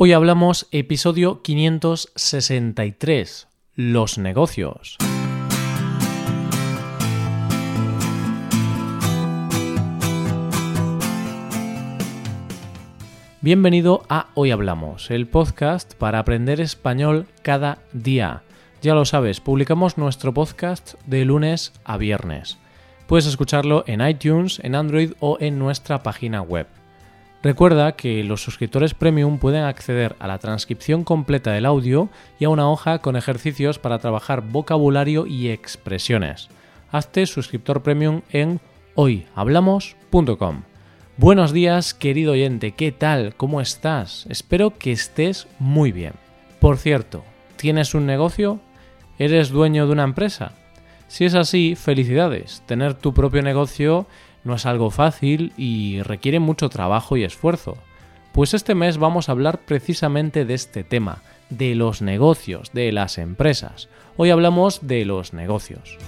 Hoy hablamos episodio 563, los negocios. Bienvenido a Hoy Hablamos, el podcast para aprender español cada día. Ya lo sabes, publicamos nuestro podcast de lunes a viernes. Puedes escucharlo en iTunes, en Android o en nuestra página web. Recuerda que los suscriptores premium pueden acceder a la transcripción completa del audio y a una hoja con ejercicios para trabajar vocabulario y expresiones. Hazte suscriptor premium en hoyhablamos.com. Buenos días, querido oyente, ¿qué tal? ¿Cómo estás? Espero que estés muy bien. Por cierto, ¿tienes un negocio? ¿Eres dueño de una empresa? Si es así, felicidades. Tener tu propio negocio no es algo fácil y requiere mucho trabajo y esfuerzo. Pues este mes vamos a hablar precisamente de este tema, de los negocios, de las empresas. Hoy hablamos de los negocios.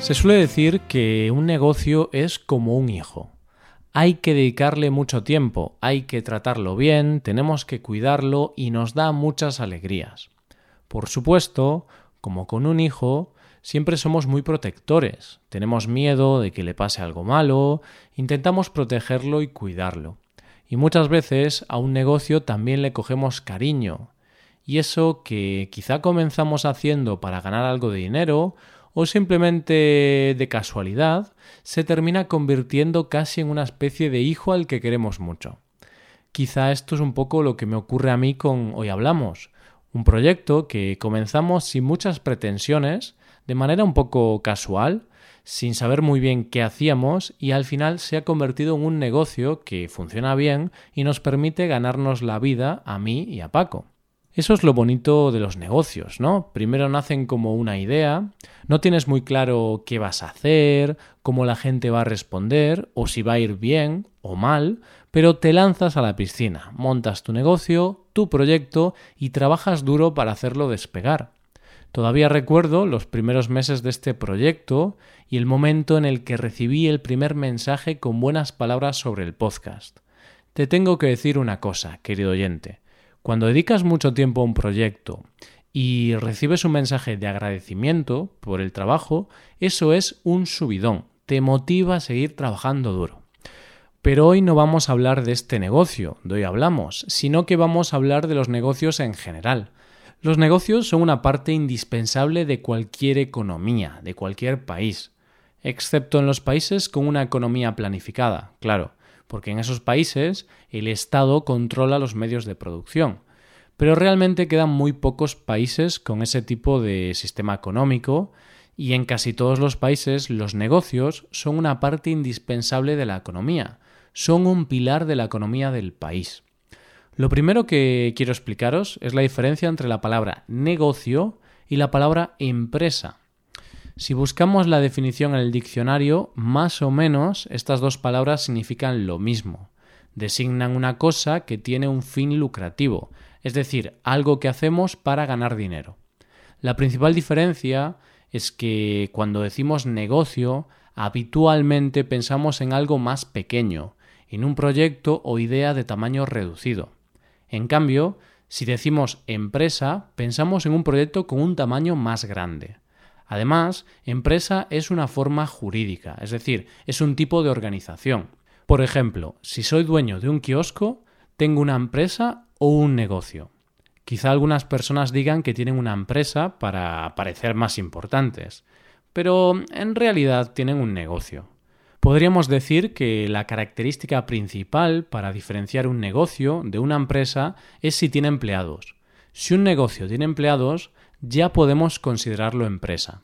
Se suele decir que un negocio es como un hijo. Hay que dedicarle mucho tiempo, hay que tratarlo bien, tenemos que cuidarlo y nos da muchas alegrías. Por supuesto, como con un hijo, siempre somos muy protectores, tenemos miedo de que le pase algo malo, intentamos protegerlo y cuidarlo. Y muchas veces a un negocio también le cogemos cariño. Y eso que quizá comenzamos haciendo para ganar algo de dinero o simplemente de casualidad, se termina convirtiendo casi en una especie de hijo al que queremos mucho. Quizá esto es un poco lo que me ocurre a mí con Hoy Hablamos. Un proyecto que comenzamos sin muchas pretensiones, de manera un poco casual, sin saber muy bien qué hacíamos y al final se ha convertido en un negocio que funciona bien y nos permite ganarnos la vida a mí y a Paco. Eso es lo bonito de los negocios, ¿no? Primero nacen como una idea, no tienes muy claro qué vas a hacer, cómo la gente va a responder, o si va a ir bien o mal, pero te lanzas a la piscina, montas tu negocio, tu proyecto y trabajas duro para hacerlo despegar. Todavía recuerdo los primeros meses de este proyecto y el momento en el que recibí el primer mensaje con buenas palabras sobre el podcast. Te tengo que decir una cosa, querido oyente. Cuando dedicas mucho tiempo a un proyecto y recibes un mensaje de agradecimiento por el trabajo, eso es un subidón, te motiva a seguir trabajando duro. Pero hoy no vamos a hablar de este negocio, de hoy hablamos, sino que vamos a hablar de los negocios en general. Los negocios son una parte indispensable de cualquier economía, de cualquier país, excepto en los países con una economía planificada, claro porque en esos países el Estado controla los medios de producción. Pero realmente quedan muy pocos países con ese tipo de sistema económico y en casi todos los países los negocios son una parte indispensable de la economía, son un pilar de la economía del país. Lo primero que quiero explicaros es la diferencia entre la palabra negocio y la palabra empresa. Si buscamos la definición en el diccionario, más o menos estas dos palabras significan lo mismo. Designan una cosa que tiene un fin lucrativo, es decir, algo que hacemos para ganar dinero. La principal diferencia es que cuando decimos negocio, habitualmente pensamos en algo más pequeño, en un proyecto o idea de tamaño reducido. En cambio, si decimos empresa, pensamos en un proyecto con un tamaño más grande. Además, empresa es una forma jurídica, es decir, es un tipo de organización. Por ejemplo, si soy dueño de un kiosco, tengo una empresa o un negocio. Quizá algunas personas digan que tienen una empresa para parecer más importantes, pero en realidad tienen un negocio. Podríamos decir que la característica principal para diferenciar un negocio de una empresa es si tiene empleados. Si un negocio tiene empleados, ya podemos considerarlo empresa.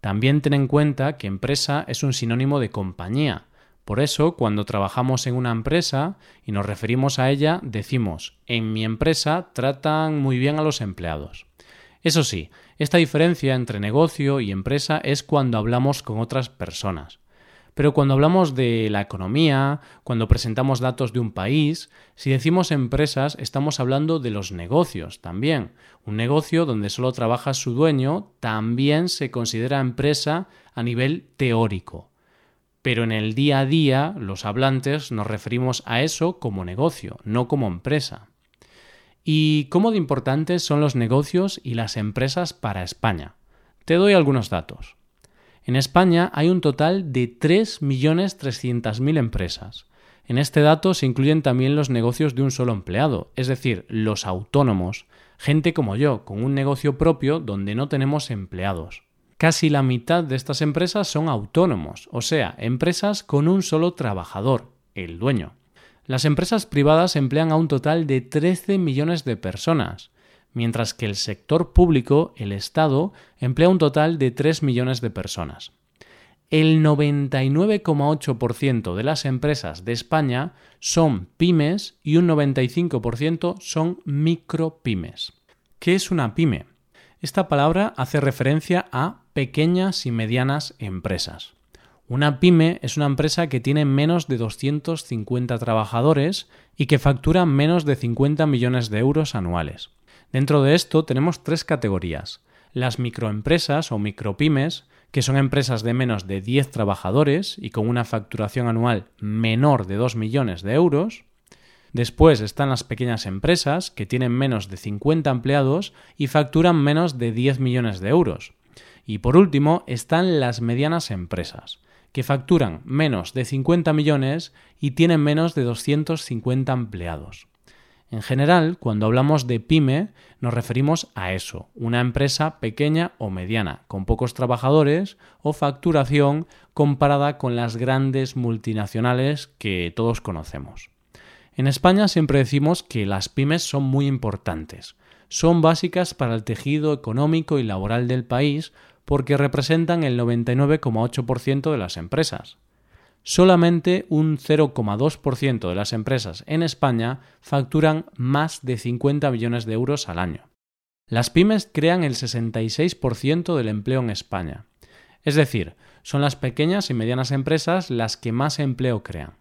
También ten en cuenta que empresa es un sinónimo de compañía. Por eso, cuando trabajamos en una empresa y nos referimos a ella, decimos en mi empresa tratan muy bien a los empleados. Eso sí, esta diferencia entre negocio y empresa es cuando hablamos con otras personas. Pero cuando hablamos de la economía, cuando presentamos datos de un país, si decimos empresas, estamos hablando de los negocios también. Un negocio donde solo trabaja su dueño también se considera empresa a nivel teórico. pero en el día a día los hablantes nos referimos a eso como negocio, no como empresa. ¿Y cómo de importantes son los negocios y las empresas para España? Te doy algunos datos. En España hay un total de 3.300.000 empresas. En este dato se incluyen también los negocios de un solo empleado, es decir, los autónomos, gente como yo, con un negocio propio donde no tenemos empleados. Casi la mitad de estas empresas son autónomos, o sea, empresas con un solo trabajador, el dueño. Las empresas privadas emplean a un total de 13 millones de personas, mientras que el sector público, el Estado, emplea un total de 3 millones de personas. El 99,8% de las empresas de España son pymes y un 95% son micropymes. ¿Qué es una pyme? Esta palabra hace referencia a pequeñas y medianas empresas. Una pyme es una empresa que tiene menos de 250 trabajadores y que factura menos de 50 millones de euros anuales. Dentro de esto tenemos tres categorías. Las microempresas o micropymes, que son empresas de menos de 10 trabajadores y con una facturación anual menor de 2 millones de euros. Después están las pequeñas empresas, que tienen menos de 50 empleados y facturan menos de 10 millones de euros. Y por último están las medianas empresas, que facturan menos de 50 millones y tienen menos de 250 empleados. En general, cuando hablamos de pyme, nos referimos a eso, una empresa pequeña o mediana, con pocos trabajadores o facturación comparada con las grandes multinacionales que todos conocemos. En España siempre decimos que las pymes son muy importantes. Son básicas para el tejido económico y laboral del país porque representan el 99,8% de las empresas. Solamente un 0,2% de las empresas en España facturan más de 50 millones de euros al año. Las pymes crean el 66% del empleo en España. Es decir, son las pequeñas y medianas empresas las que más empleo crean.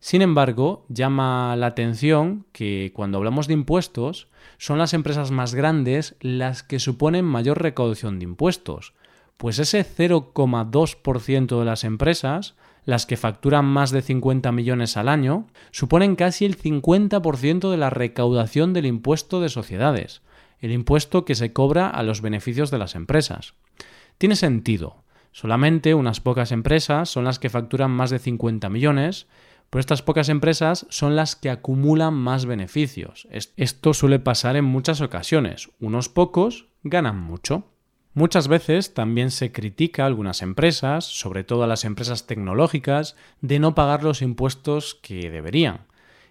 Sin embargo, llama la atención que cuando hablamos de impuestos, son las empresas más grandes las que suponen mayor recaudación de impuestos, pues ese 0,2% de las empresas, las que facturan más de 50 millones al año, suponen casi el 50% de la recaudación del impuesto de sociedades, el impuesto que se cobra a los beneficios de las empresas. Tiene sentido. Solamente unas pocas empresas son las que facturan más de 50 millones, pero estas pocas empresas son las que acumulan más beneficios. Esto suele pasar en muchas ocasiones. Unos pocos ganan mucho. Muchas veces también se critica a algunas empresas, sobre todo a las empresas tecnológicas, de no pagar los impuestos que deberían.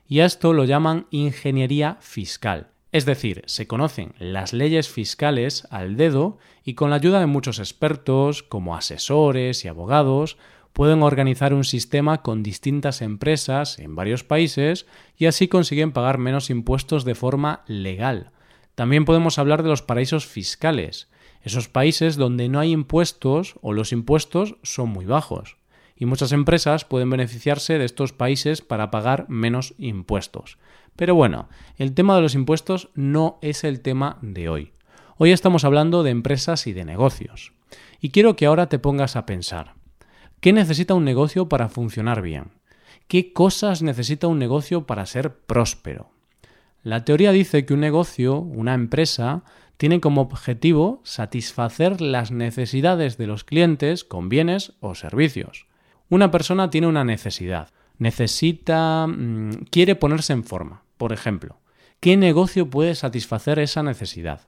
Y a esto lo llaman ingeniería fiscal. Es decir, se conocen las leyes fiscales al dedo y con la ayuda de muchos expertos, como asesores y abogados, pueden organizar un sistema con distintas empresas en varios países y así consiguen pagar menos impuestos de forma legal. También podemos hablar de los paraísos fiscales, esos países donde no hay impuestos o los impuestos son muy bajos. Y muchas empresas pueden beneficiarse de estos países para pagar menos impuestos. Pero bueno, el tema de los impuestos no es el tema de hoy. Hoy estamos hablando de empresas y de negocios. Y quiero que ahora te pongas a pensar. ¿Qué necesita un negocio para funcionar bien? ¿Qué cosas necesita un negocio para ser próspero? La teoría dice que un negocio, una empresa, tiene como objetivo satisfacer las necesidades de los clientes con bienes o servicios. Una persona tiene una necesidad, necesita, mm, quiere ponerse en forma, por ejemplo. ¿Qué negocio puede satisfacer esa necesidad?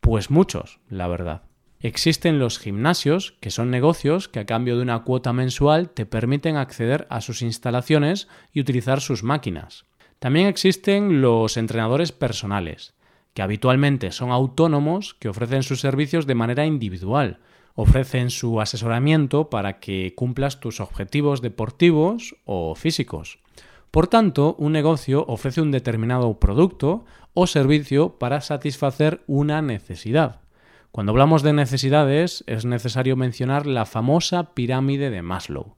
Pues muchos, la verdad. Existen los gimnasios, que son negocios que a cambio de una cuota mensual te permiten acceder a sus instalaciones y utilizar sus máquinas. También existen los entrenadores personales, que habitualmente son autónomos que ofrecen sus servicios de manera individual, ofrecen su asesoramiento para que cumplas tus objetivos deportivos o físicos. Por tanto, un negocio ofrece un determinado producto o servicio para satisfacer una necesidad. Cuando hablamos de necesidades es necesario mencionar la famosa pirámide de Maslow,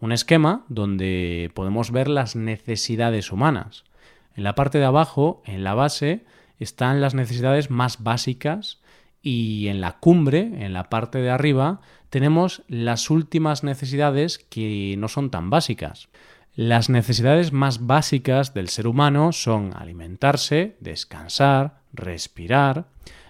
un esquema donde podemos ver las necesidades humanas. En la parte de abajo, en la base, están las necesidades más básicas y en la cumbre, en la parte de arriba, tenemos las últimas necesidades que no son tan básicas. Las necesidades más básicas del ser humano son alimentarse, descansar, respirar.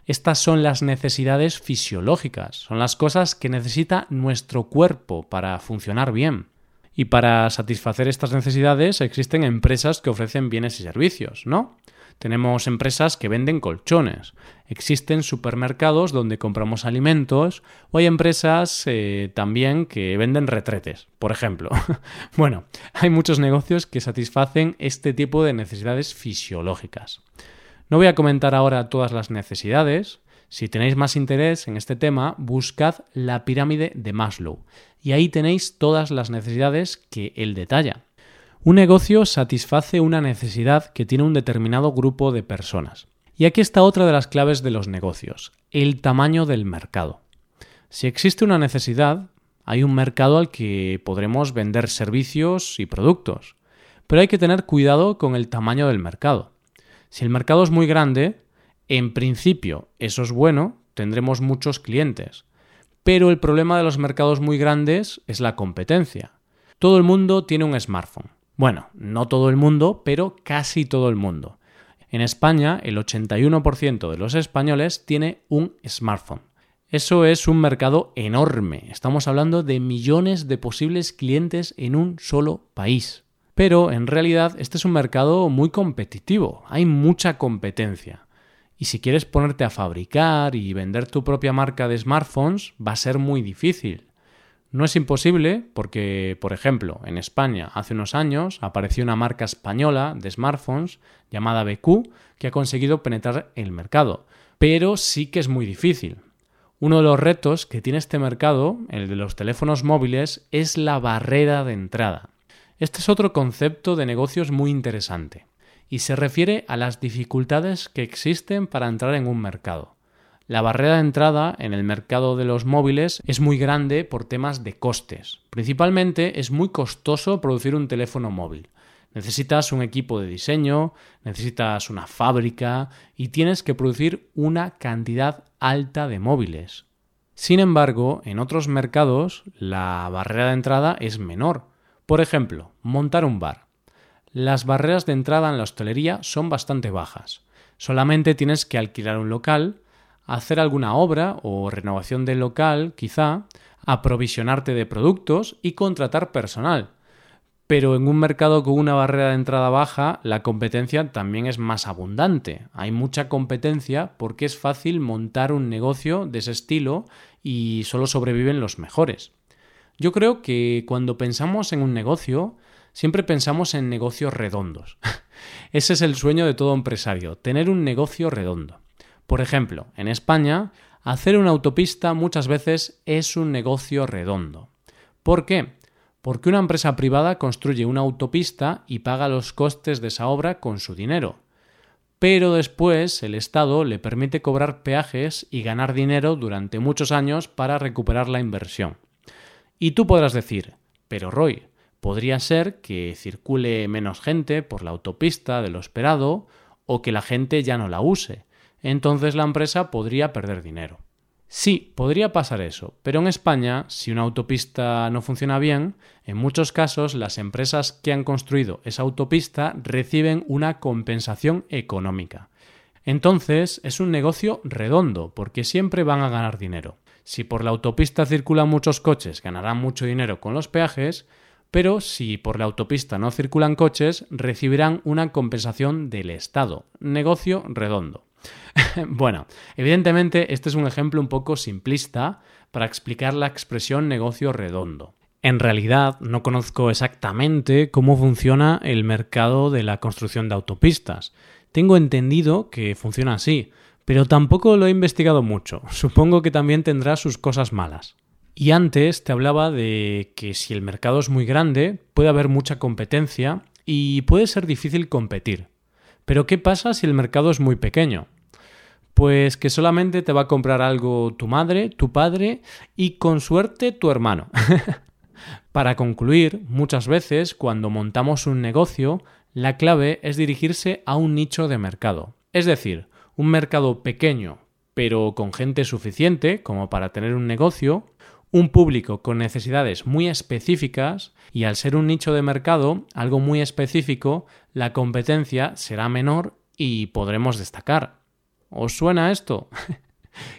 Estas son las necesidades fisiológicas, son las cosas que necesita nuestro cuerpo para funcionar bien. Y para satisfacer estas necesidades existen empresas que ofrecen bienes y servicios, ¿no? Tenemos empresas que venden colchones, existen supermercados donde compramos alimentos o hay empresas eh, también que venden retretes, por ejemplo. bueno, hay muchos negocios que satisfacen este tipo de necesidades fisiológicas. No voy a comentar ahora todas las necesidades. Si tenéis más interés en este tema, buscad la pirámide de Maslow y ahí tenéis todas las necesidades que él detalla. Un negocio satisface una necesidad que tiene un determinado grupo de personas. Y aquí está otra de las claves de los negocios, el tamaño del mercado. Si existe una necesidad, hay un mercado al que podremos vender servicios y productos, pero hay que tener cuidado con el tamaño del mercado. Si el mercado es muy grande, en principio eso es bueno, tendremos muchos clientes, pero el problema de los mercados muy grandes es la competencia. Todo el mundo tiene un smartphone. Bueno, no todo el mundo, pero casi todo el mundo. En España, el 81% de los españoles tiene un smartphone. Eso es un mercado enorme. Estamos hablando de millones de posibles clientes en un solo país. Pero en realidad este es un mercado muy competitivo. Hay mucha competencia. Y si quieres ponerte a fabricar y vender tu propia marca de smartphones, va a ser muy difícil. No es imposible porque, por ejemplo, en España hace unos años apareció una marca española de smartphones llamada BQ que ha conseguido penetrar el mercado, pero sí que es muy difícil. Uno de los retos que tiene este mercado, el de los teléfonos móviles, es la barrera de entrada. Este es otro concepto de negocios muy interesante y se refiere a las dificultades que existen para entrar en un mercado. La barrera de entrada en el mercado de los móviles es muy grande por temas de costes. Principalmente es muy costoso producir un teléfono móvil. Necesitas un equipo de diseño, necesitas una fábrica y tienes que producir una cantidad alta de móviles. Sin embargo, en otros mercados la barrera de entrada es menor. Por ejemplo, montar un bar. Las barreras de entrada en la hostelería son bastante bajas. Solamente tienes que alquilar un local, hacer alguna obra o renovación del local, quizá, aprovisionarte de productos y contratar personal. Pero en un mercado con una barrera de entrada baja, la competencia también es más abundante. Hay mucha competencia porque es fácil montar un negocio de ese estilo y solo sobreviven los mejores. Yo creo que cuando pensamos en un negocio, siempre pensamos en negocios redondos. Ese es el sueño de todo empresario, tener un negocio redondo. Por ejemplo, en España, hacer una autopista muchas veces es un negocio redondo. ¿Por qué? Porque una empresa privada construye una autopista y paga los costes de esa obra con su dinero. Pero después el Estado le permite cobrar peajes y ganar dinero durante muchos años para recuperar la inversión. Y tú podrás decir, pero Roy, podría ser que circule menos gente por la autopista de lo esperado o que la gente ya no la use entonces la empresa podría perder dinero. Sí, podría pasar eso, pero en España, si una autopista no funciona bien, en muchos casos las empresas que han construido esa autopista reciben una compensación económica. Entonces es un negocio redondo, porque siempre van a ganar dinero. Si por la autopista circulan muchos coches, ganarán mucho dinero con los peajes, pero si por la autopista no circulan coches, recibirán una compensación del Estado. Negocio redondo. bueno, evidentemente este es un ejemplo un poco simplista para explicar la expresión negocio redondo. En realidad no conozco exactamente cómo funciona el mercado de la construcción de autopistas. Tengo entendido que funciona así, pero tampoco lo he investigado mucho. Supongo que también tendrá sus cosas malas. Y antes te hablaba de que si el mercado es muy grande, puede haber mucha competencia y puede ser difícil competir. Pero ¿qué pasa si el mercado es muy pequeño? Pues que solamente te va a comprar algo tu madre, tu padre y con suerte tu hermano. Para concluir, muchas veces cuando montamos un negocio, la clave es dirigirse a un nicho de mercado. Es decir, un mercado pequeño pero con gente suficiente como para tener un negocio, un público con necesidades muy específicas y al ser un nicho de mercado, algo muy específico, la competencia será menor y podremos destacar. ¿Os suena esto?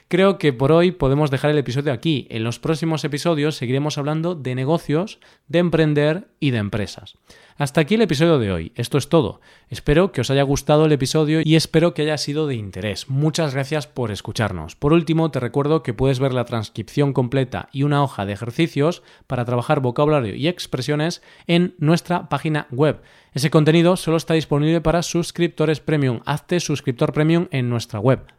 Creo que por hoy podemos dejar el episodio aquí. En los próximos episodios seguiremos hablando de negocios, de emprender y de empresas. Hasta aquí el episodio de hoy. Esto es todo. Espero que os haya gustado el episodio y espero que haya sido de interés. Muchas gracias por escucharnos. Por último, te recuerdo que puedes ver la transcripción completa y una hoja de ejercicios para trabajar vocabulario y expresiones en nuestra página web. Ese contenido solo está disponible para suscriptores premium. Hazte suscriptor premium en nuestra web